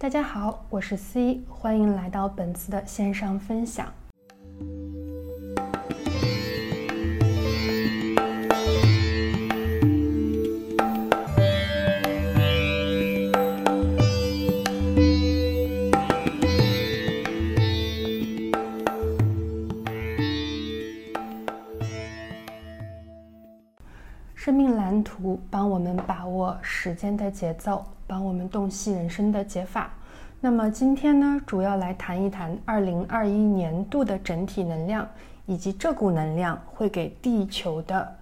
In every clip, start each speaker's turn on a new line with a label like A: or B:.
A: 大家好，我是 C，欢迎来到本次的线上分享。时间的节奏，帮我们洞悉人生的解法。那么今天呢，主要来谈一谈二零二一年度的整体能量，以及这股能量会给地球的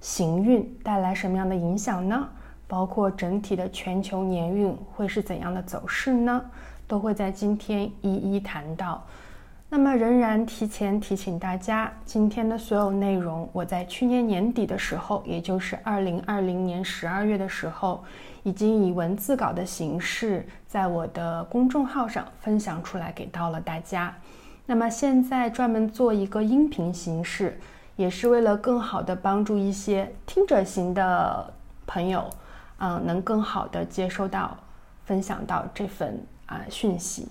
A: 行运带来什么样的影响呢？包括整体的全球年运会是怎样的走势呢？都会在今天一一谈到。那么，仍然提前提醒大家，今天的所有内容，我在去年年底的时候，也就是二零二零年十二月的时候，已经以文字稿的形式在我的公众号上分享出来给到了大家。那么现在专门做一个音频形式，也是为了更好的帮助一些听者型的朋友，嗯，能更好的接收到、分享到这份啊讯息。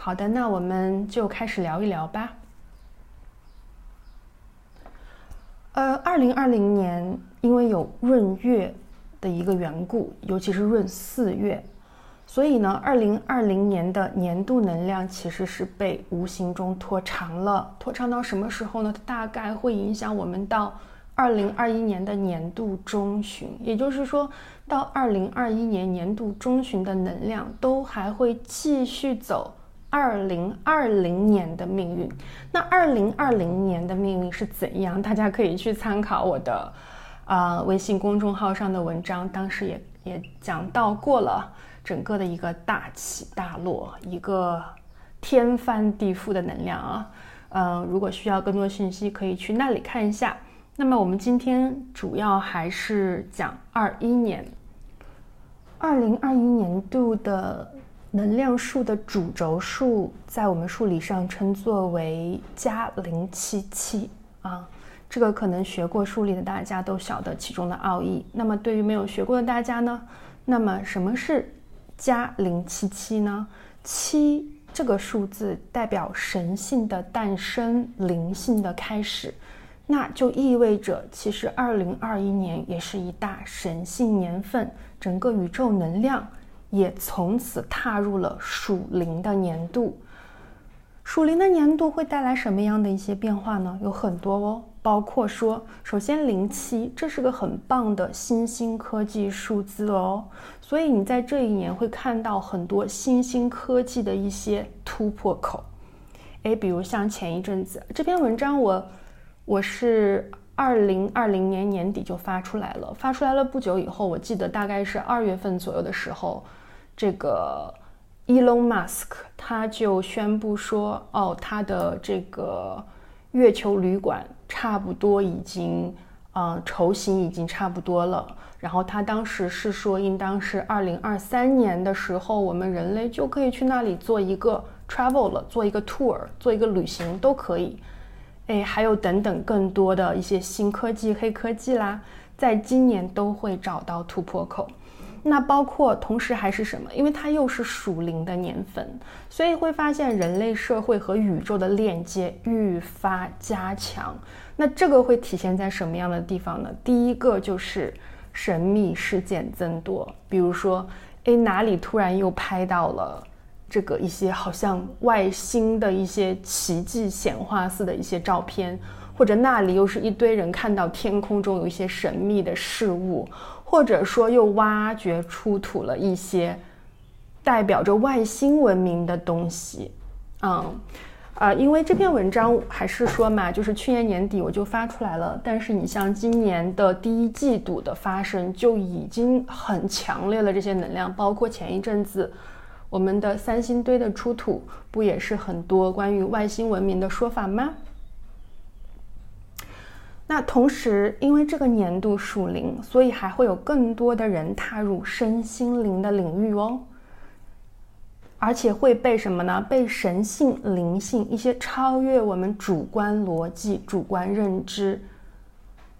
A: 好的，那我们就开始聊一聊吧。呃，二零二零年因为有闰月的一个缘故，尤其是闰四月，所以呢，二零二零年的年度能量其实是被无形中拖长了。拖长到什么时候呢？它大概会影响我们到二零二一年的年度中旬，也就是说到二零二一年年度中旬的能量都还会继续走。二零二零年的命运，那二零二零年的命运是怎样？大家可以去参考我的啊微信公众号上的文章，当时也也讲到过了整个的一个大起大落，一个天翻地覆的能量啊。嗯，如果需要更多信息，可以去那里看一下。那么我们今天主要还是讲二一年，二零二一年度的。能量数的主轴数在我们数理上称作为加零七七啊，这个可能学过数理的大家都晓得其中的奥义。那么对于没有学过的大家呢，那么什么是加零七七呢？七这个数字代表神性的诞生、灵性的开始，那就意味着其实二零二一年也是一大神性年份，整个宇宙能量。也从此踏入了属灵的年度。属灵的年度会带来什么样的一些变化呢？有很多哦，包括说，首先零七，这是个很棒的新兴科技数字哦，所以你在这一年会看到很多新兴科技的一些突破口。诶，比如像前一阵子这篇文章，我我是。二零二零年年底就发出来了，发出来了不久以后，我记得大概是二月份左右的时候，这个 Elon Musk 他就宣布说，哦，他的这个月球旅馆差不多已经，嗯，雏形已经差不多了。然后他当时是说，应当是二零二三年的时候，我们人类就可以去那里做一个 travel 了，做一个 tour，做一个旅行都可以。哎，还有等等更多的一些新科技、黑科技啦，在今年都会找到突破口。那包括同时还是什么？因为它又是属灵的年份，所以会发现人类社会和宇宙的链接愈发加强。那这个会体现在什么样的地方呢？第一个就是神秘事件增多，比如说，哎，哪里突然又拍到了。这个一些好像外星的一些奇迹显化似的一些照片，或者那里又是一堆人看到天空中有一些神秘的事物，或者说又挖掘出土了一些代表着外星文明的东西。嗯，呃，因为这篇文章还是说嘛，就是去年年底我就发出来了，但是你像今年的第一季度的发生就已经很强烈了，这些能量，包括前一阵子。我们的三星堆的出土，不也是很多关于外星文明的说法吗？那同时，因为这个年度属灵，所以还会有更多的人踏入身心灵的领域哦，而且会被什么呢？被神性、灵性一些超越我们主观逻辑、主观认知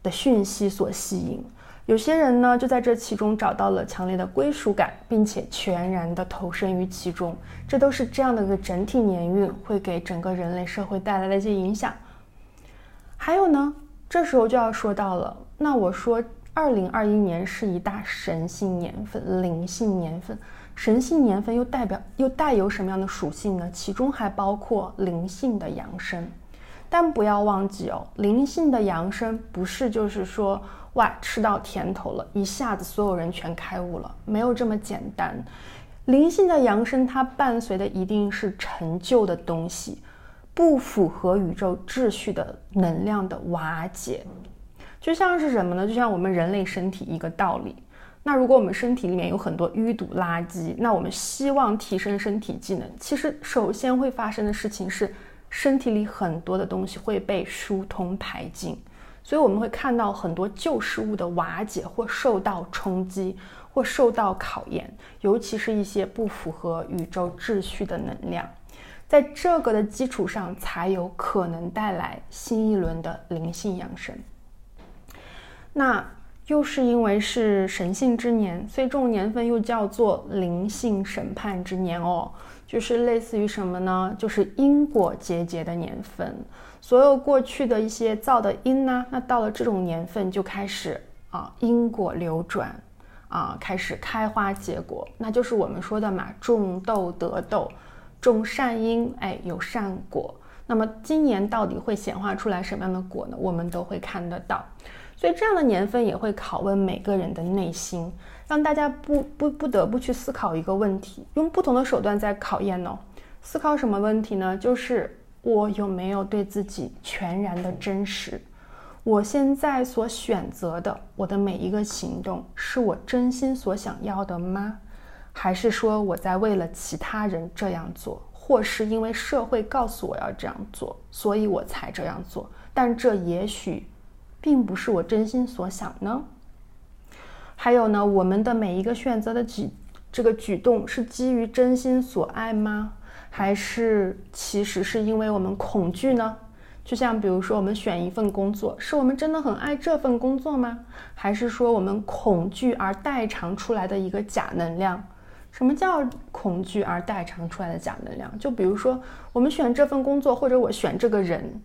A: 的讯息所吸引。有些人呢，就在这其中找到了强烈的归属感，并且全然的投身于其中。这都是这样的一个整体年运会给整个人类社会带来的一些影响。还有呢，这时候就要说到了，那我说，二零二一年是一大神性年份、灵性年份。神性年份又代表又带有什么样的属性呢？其中还包括灵性的扬升。但不要忘记哦，灵性的扬升不是就是说。哇，吃到甜头了，一下子所有人全开悟了，没有这么简单。灵性的扬升，它伴随的一定是陈旧的东西，不符合宇宙秩序的能量的瓦解。就像是什么呢？就像我们人类身体一个道理。那如果我们身体里面有很多淤堵垃圾，那我们希望提升身体机能，其实首先会发生的事情是，身体里很多的东西会被疏通排尽。所以我们会看到很多旧事物的瓦解，或受到冲击，或受到考验，尤其是一些不符合宇宙秩序的能量，在这个的基础上，才有可能带来新一轮的灵性养生。那又是因为是神性之年，所以这种年份又叫做灵性审判之年哦，就是类似于什么呢？就是因果结节的年份。所有过去的一些造的因呢，那到了这种年份就开始啊因果流转，啊开始开花结果，那就是我们说的嘛，种豆得豆，种善因，哎有善果。那么今年到底会显化出来什么样的果呢？我们都会看得到。所以这样的年份也会拷问每个人的内心，让大家不不不得不去思考一个问题，用不同的手段在考验呢。思考什么问题呢？就是。我有没有对自己全然的真实？我现在所选择的，我的每一个行动，是我真心所想要的吗？还是说我在为了其他人这样做，或是因为社会告诉我要这样做，所以我才这样做？但这也许并不是我真心所想呢？还有呢，我们的每一个选择的举这个举动，是基于真心所爱吗？还是其实是因为我们恐惧呢？就像比如说，我们选一份工作，是我们真的很爱这份工作吗？还是说我们恐惧而代偿出来的一个假能量？什么叫恐惧而代偿出来的假能量？就比如说，我们选这份工作，或者我选这个人，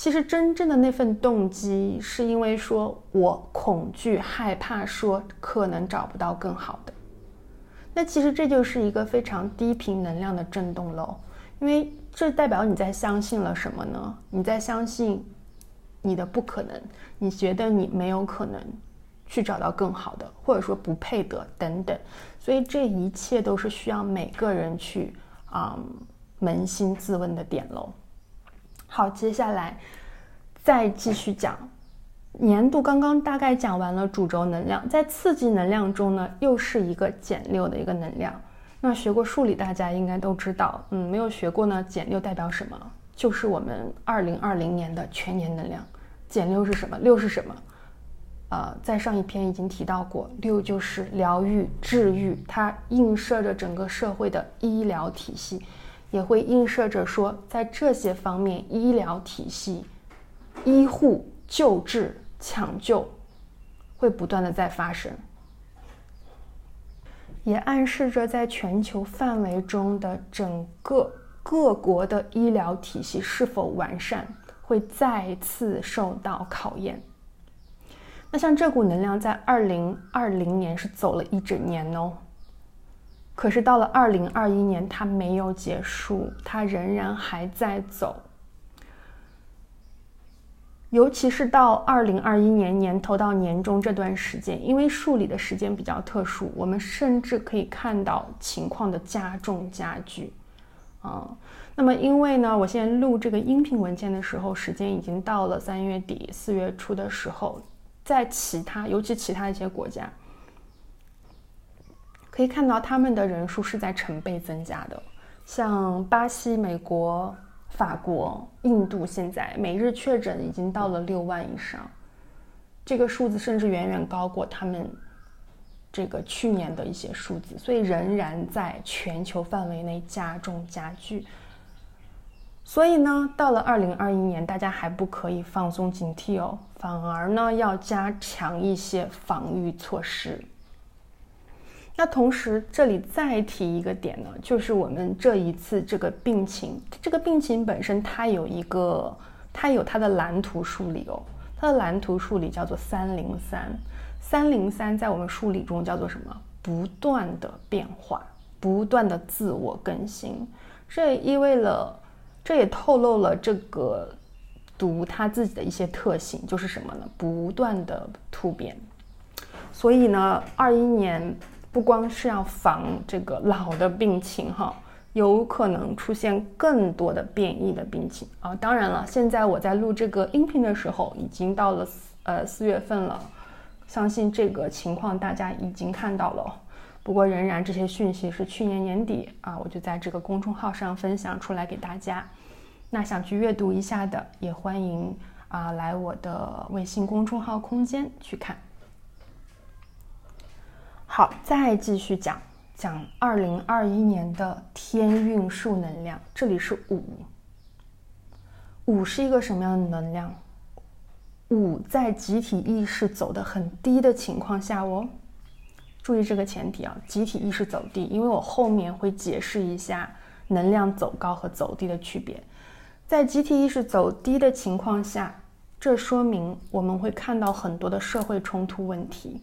A: 其实真正的那份动机，是因为说我恐惧、害怕，说可能找不到更好的。那其实这就是一个非常低频能量的震动喽，因为这代表你在相信了什么呢？你在相信你的不可能，你觉得你没有可能去找到更好的，或者说不配得等等，所以这一切都是需要每个人去啊扪心自问的点喽。好，接下来再继续讲。年度刚刚大概讲完了主轴能量，在刺激能量中呢，又是一个减六的一个能量。那学过数理，大家应该都知道，嗯，没有学过呢，减六代表什么？就是我们二零二零年的全年能量。减六是什么？六是什么？呃，在上一篇已经提到过，六就是疗愈、治愈，它映射着整个社会的医疗体系，也会映射着说，在这些方面，医疗体系、医护。救治、抢救会不断的在发生，也暗示着在全球范围中的整个各国的医疗体系是否完善会再次受到考验。那像这股能量在二零二零年是走了一整年哦，可是到了二零二一年，它没有结束，它仍然还在走。尤其是到二零二一年年头到年中这段时间，因为数理的时间比较特殊，我们甚至可以看到情况的加重加剧。啊，那么因为呢，我现在录这个音频文件的时候，时间已经到了三月底四月初的时候，在其他，尤其其他一些国家，可以看到他们的人数是在成倍增加的，像巴西、美国。法国、印度现在每日确诊已经到了六万以上，这个数字甚至远远高过他们这个去年的一些数字，所以仍然在全球范围内加重加剧。所以呢，到了二零二一年，大家还不可以放松警惕哦，反而呢要加强一些防御措施。那同时，这里再提一个点呢，就是我们这一次这个病情，这个病情本身它有一个，它有它的蓝图梳理哦，它的蓝图梳理叫做三零三，三零三在我们梳理中叫做什么？不断的变化，不断的自我更新，这也意味了，这也透露了这个毒它自己的一些特性，就是什么呢？不断的突变。所以呢，二一年。不光是要防这个老的病情哈，有可能出现更多的变异的病情啊。当然了，现在我在录这个音频的时候，已经到了呃四月份了，相信这个情况大家已经看到了。不过仍然这些讯息是去年年底啊，我就在这个公众号上分享出来给大家。那想去阅读一下的，也欢迎啊来我的微信公众号空间去看。好，再继续讲讲二零二一年的天运数能量。这里是五，五是一个什么样的能量？五在集体意识走得很低的情况下哦，注意这个前提啊，集体意识走低，因为我后面会解释一下能量走高和走低的区别。在集体意识走低的情况下，这说明我们会看到很多的社会冲突问题。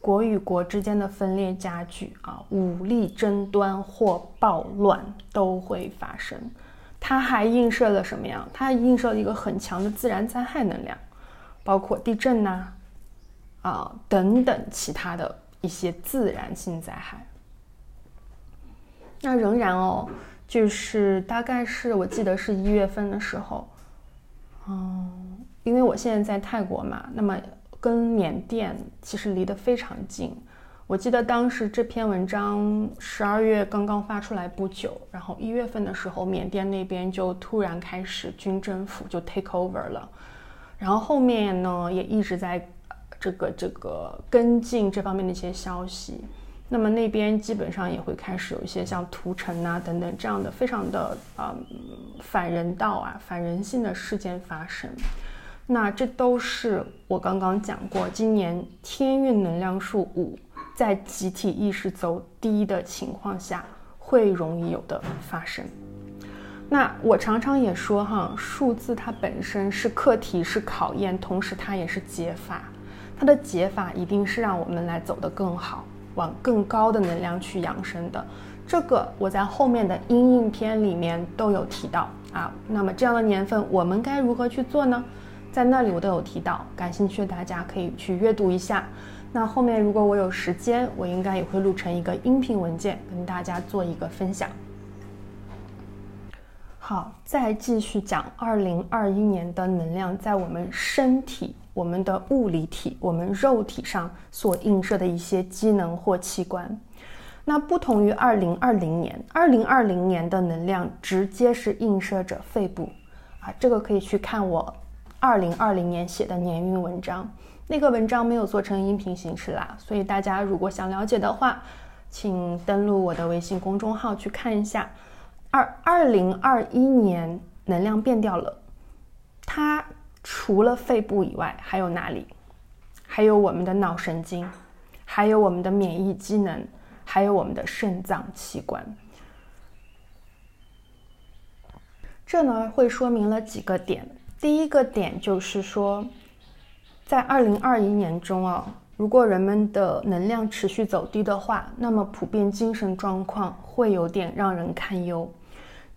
A: 国与国之间的分裂加剧啊，武力争端或暴乱都会发生。它还映射了什么呀？它映射了一个很强的自然灾害能量，包括地震呐，啊等等其他的一些自然性灾害。那仍然哦，就是大概是我记得是一月份的时候，嗯，因为我现在在泰国嘛，那么。跟缅甸其实离得非常近。我记得当时这篇文章十二月刚刚发出来不久，然后一月份的时候，缅甸那边就突然开始军政府就 take over 了，然后后面呢也一直在这个这个跟进这方面的一些消息。那么那边基本上也会开始有一些像屠城啊等等这样的非常的啊反人道啊反人性的事件发生。那这都是我刚刚讲过，今年天运能量数五在集体意识走低的情况下会容易有的发生。那我常常也说哈，数字它本身是课题，是考验，同时它也是解法。它的解法一定是让我们来走得更好，往更高的能量去养生的。这个我在后面的阴影篇里面都有提到啊。那么这样的年份，我们该如何去做呢？在那里我都有提到，感兴趣的大家可以去阅读一下。那后面如果我有时间，我应该也会录成一个音频文件，跟大家做一个分享。好，再继续讲二零二一年的能量在我们身体、我们的物理体、我们肉体上所映射的一些机能或器官。那不同于二零二零年，二零二零年的能量直接是映射着肺部啊，这个可以去看我。二零二零年写的年运文章，那个文章没有做成音频形式啦，所以大家如果想了解的话，请登录我的微信公众号去看一下。二二零二一年能量变掉了，它除了肺部以外还有哪里？还有我们的脑神经，还有我们的免疫机能，还有我们的肾脏器官。这呢会说明了几个点。第一个点就是说，在二零二一年中啊，如果人们的能量持续走低的话，那么普遍精神状况会有点让人堪忧，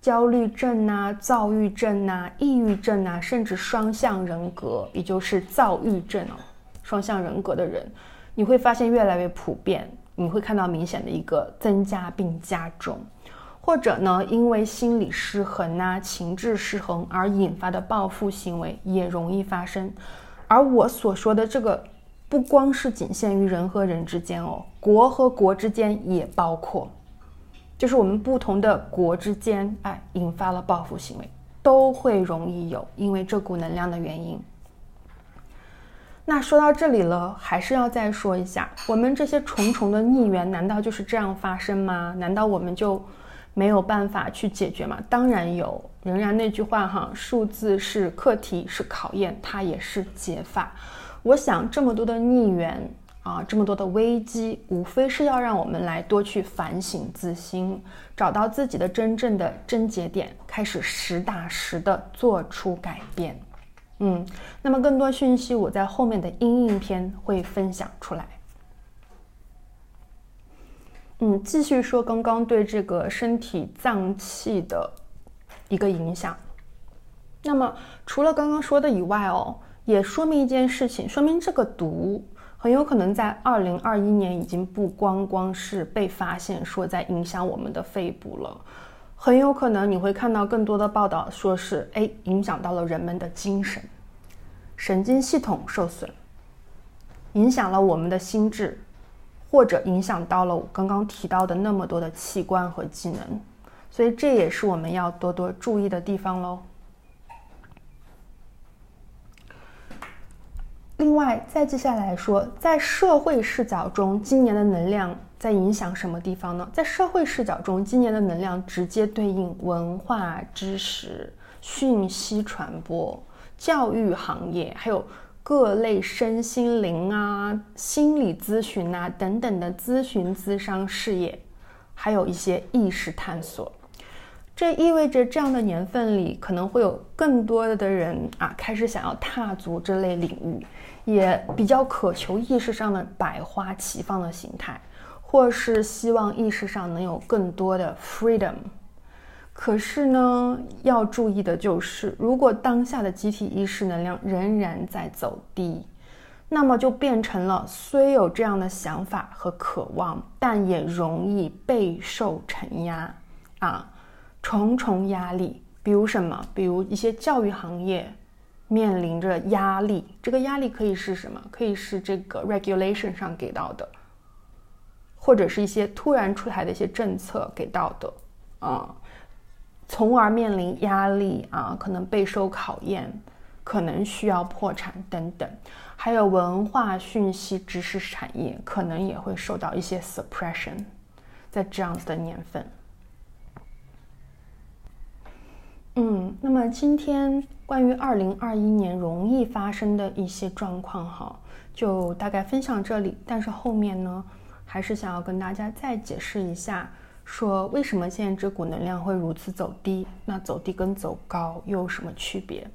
A: 焦虑症呐、躁郁症呐、抑郁症呐，甚至双向人格，也就是躁郁症哦，双向人格的人，你会发现越来越普遍，你会看到明显的一个增加并加重。或者呢，因为心理失衡呐、情志失衡而引发的报复行为也容易发生。而我所说的这个，不光是仅限于人和人之间哦，国和国之间也包括，就是我们不同的国之间，哎，引发了报复行为，都会容易有，因为这股能量的原因。那说到这里了，还是要再说一下，我们这些重重的逆缘，难道就是这样发生吗？难道我们就？没有办法去解决吗？当然有，仍然那句话哈，数字是课题，是考验，它也是解法。我想这么多的逆缘啊，这么多的危机，无非是要让我们来多去反省自心，找到自己的真正的症结点，开始实打实的做出改变。嗯，那么更多讯息我在后面的音影篇会分享出来。嗯，继续说刚刚对这个身体脏器的一个影响。那么除了刚刚说的以外哦，也说明一件事情，说明这个毒很有可能在二零二一年已经不光光是被发现说在影响我们的肺部了，很有可能你会看到更多的报道说是哎影响到了人们的精神、神经系统受损，影响了我们的心智。或者影响到了我刚刚提到的那么多的器官和机能，所以这也是我们要多多注意的地方喽。另外，再接下来说，在社会视角中，今年的能量在影响什么地方呢？在社会视角中，今年的能量直接对应文化、知识、讯息传播、教育行业，还有。各类身心灵啊、心理咨询啊等等的咨询咨商事业，还有一些意识探索，这意味着这样的年份里，可能会有更多的人啊开始想要踏足这类领域，也比较渴求意识上的百花齐放的形态，或是希望意识上能有更多的 freedom。可是呢，要注意的就是，如果当下的集体意识能量仍然在走低，那么就变成了虽有这样的想法和渴望，但也容易备受承压啊，重重压力。比如什么？比如一些教育行业面临着压力，这个压力可以是什么？可以是这个 regulation 上给到的，或者是一些突然出台的一些政策给到的啊。从而面临压力啊，可能备受考验，可能需要破产等等。还有文化讯息知识产业可能也会受到一些 suppression，在这样子的年份。嗯，那么今天关于二零二一年容易发生的一些状况哈，就大概分享这里。但是后面呢，还是想要跟大家再解释一下。说为什么现在这股能量会如此走低？那走低跟走高又有什么区别？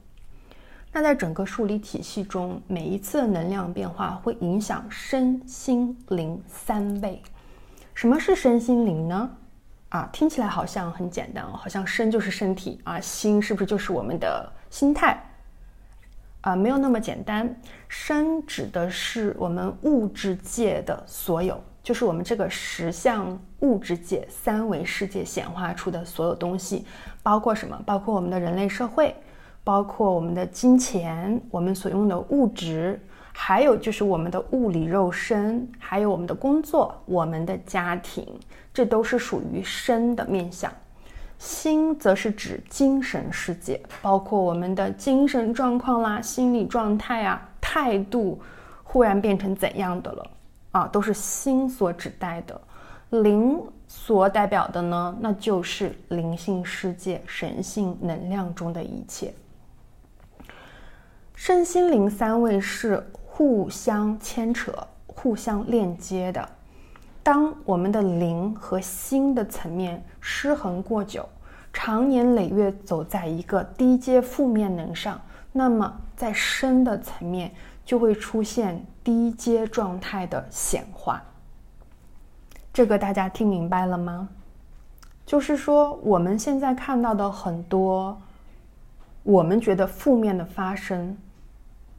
A: 那在整个数理体系中，每一次的能量变化会影响身心灵三倍。什么是身心灵呢？啊，听起来好像很简单哦，好像身就是身体啊，心是不是就是我们的心态？啊，没有那么简单。身指的是我们物质界的所有。就是我们这个十项物质界三维世界显化出的所有东西，包括什么？包括我们的人类社会，包括我们的金钱，我们所用的物质，还有就是我们的物理肉身，还有我们的工作，我们的家庭，这都是属于身的面相。心则是指精神世界，包括我们的精神状况啦、心理状态啊、态度，忽然变成怎样的了？啊，都是心所指代的，灵所代表的呢，那就是灵性世界、神性能量中的一切。身心灵三位是互相牵扯、互相链接的。当我们的灵和心的层面失衡过久，长年累月走在一个低阶负面能上，那么在身的层面。就会出现低阶状态的显化，这个大家听明白了吗？就是说，我们现在看到的很多，我们觉得负面的发生，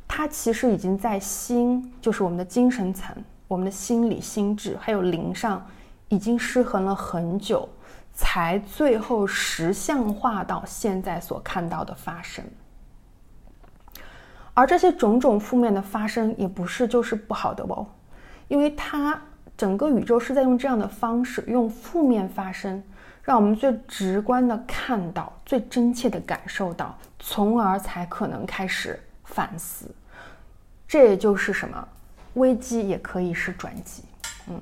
A: 它其实已经在心，就是我们的精神层、我们的心理、心智还有灵上，已经失衡了很久，才最后实相化到现在所看到的发生。而这些种种负面的发生，也不是就是不好的哦，因为它整个宇宙是在用这样的方式，用负面发生，让我们最直观的看到，最真切的感受到，从而才可能开始反思。这也就是什么，危机也可以是转机。嗯，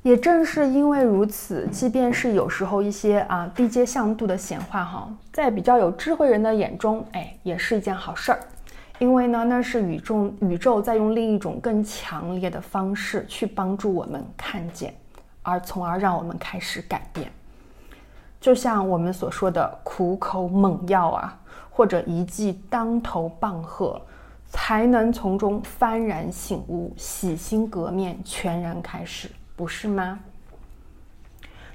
A: 也正是因为如此，即便是有时候一些啊低阶向度的显化哈，在比较有智慧人的眼中，哎，也是一件好事儿。因为呢，那是宇宙宇宙在用另一种更强烈的方式去帮助我们看见，而从而让我们开始改变。就像我们所说的苦口猛药啊，或者一记当头棒喝，才能从中幡然醒悟、洗心革面、全然开始，不是吗？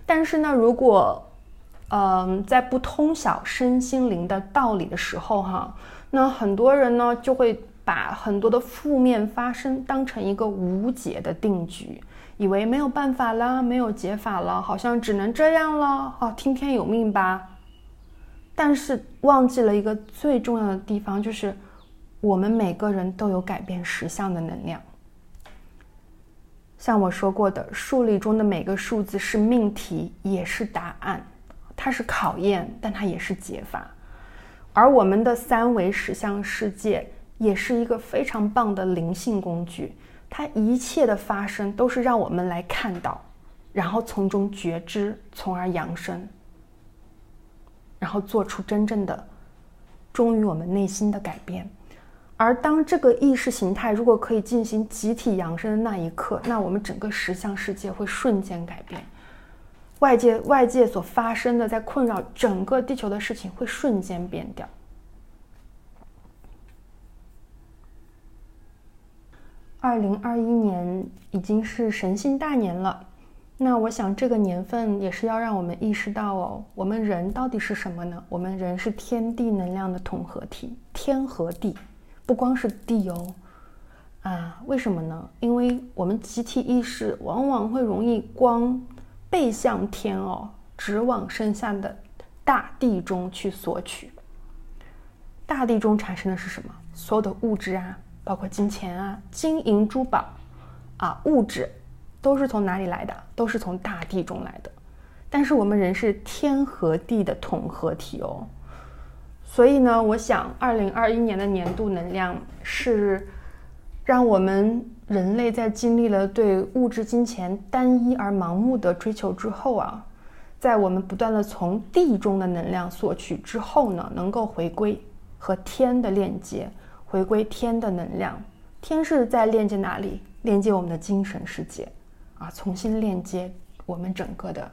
A: 但是呢，如果嗯，在不通晓身心灵的道理的时候，哈。那很多人呢，就会把很多的负面发生当成一个无解的定局，以为没有办法了，没有解法了，好像只能这样了，哦，听天由命吧。但是忘记了一个最重要的地方，就是我们每个人都有改变实相的能量。像我说过的，数理中的每个数字是命题，也是答案，它是考验，但它也是解法。而我们的三维实相世界也是一个非常棒的灵性工具，它一切的发生都是让我们来看到，然后从中觉知，从而扬升，然后做出真正的忠于我们内心的改变。而当这个意识形态如果可以进行集体扬升的那一刻，那我们整个实相世界会瞬间改变。外界外界所发生的在困扰整个地球的事情会瞬间变掉。二零二一年已经是神性大年了，那我想这个年份也是要让我们意识到哦，我们人到底是什么呢？我们人是天地能量的统合体，天和地，不光是地哦，啊，为什么呢？因为我们集体意识往往会容易光。背向天哦，直往身下的大地中去索取。大地中产生的是什么？所有的物质啊，包括金钱啊、金银珠宝啊，物质都是从哪里来的？都是从大地中来的。但是我们人是天和地的统合体哦，所以呢，我想二零二一年的年度能量是让我们。人类在经历了对物质金钱单一而盲目的追求之后啊，在我们不断的从地中的能量索取之后呢，能够回归和天的链接，回归天的能量。天是在链接哪里？链接我们的精神世界啊，重新链接我们整个的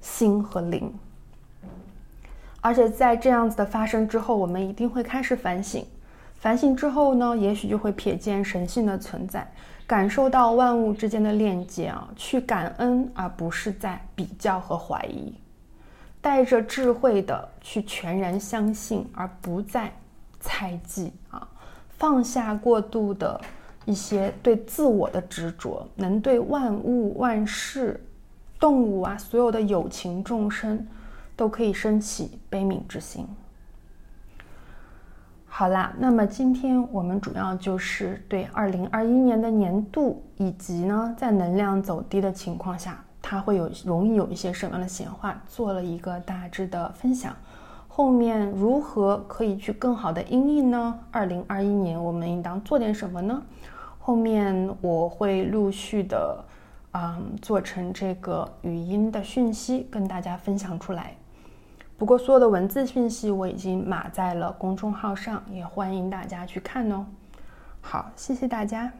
A: 心和灵。而且在这样子的发生之后，我们一定会开始反省。反省之后呢，也许就会瞥见神性的存在，感受到万物之间的链接啊，去感恩，而不是在比较和怀疑，带着智慧的去全然相信，而不再猜忌啊，放下过度的一些对自我的执着，能对万物万事、动物啊，所有的有情众生，都可以升起悲悯之心。好啦，那么今天我们主要就是对二零二一年的年度，以及呢在能量走低的情况下，它会有容易有一些什么样的显化，做了一个大致的分享。后面如何可以去更好的应应呢？二零二一年我们应当做点什么呢？后面我会陆续的，嗯，做成这个语音的讯息跟大家分享出来。不过，所有的文字讯息我已经码在了公众号上，也欢迎大家去看哦。好，谢谢大家。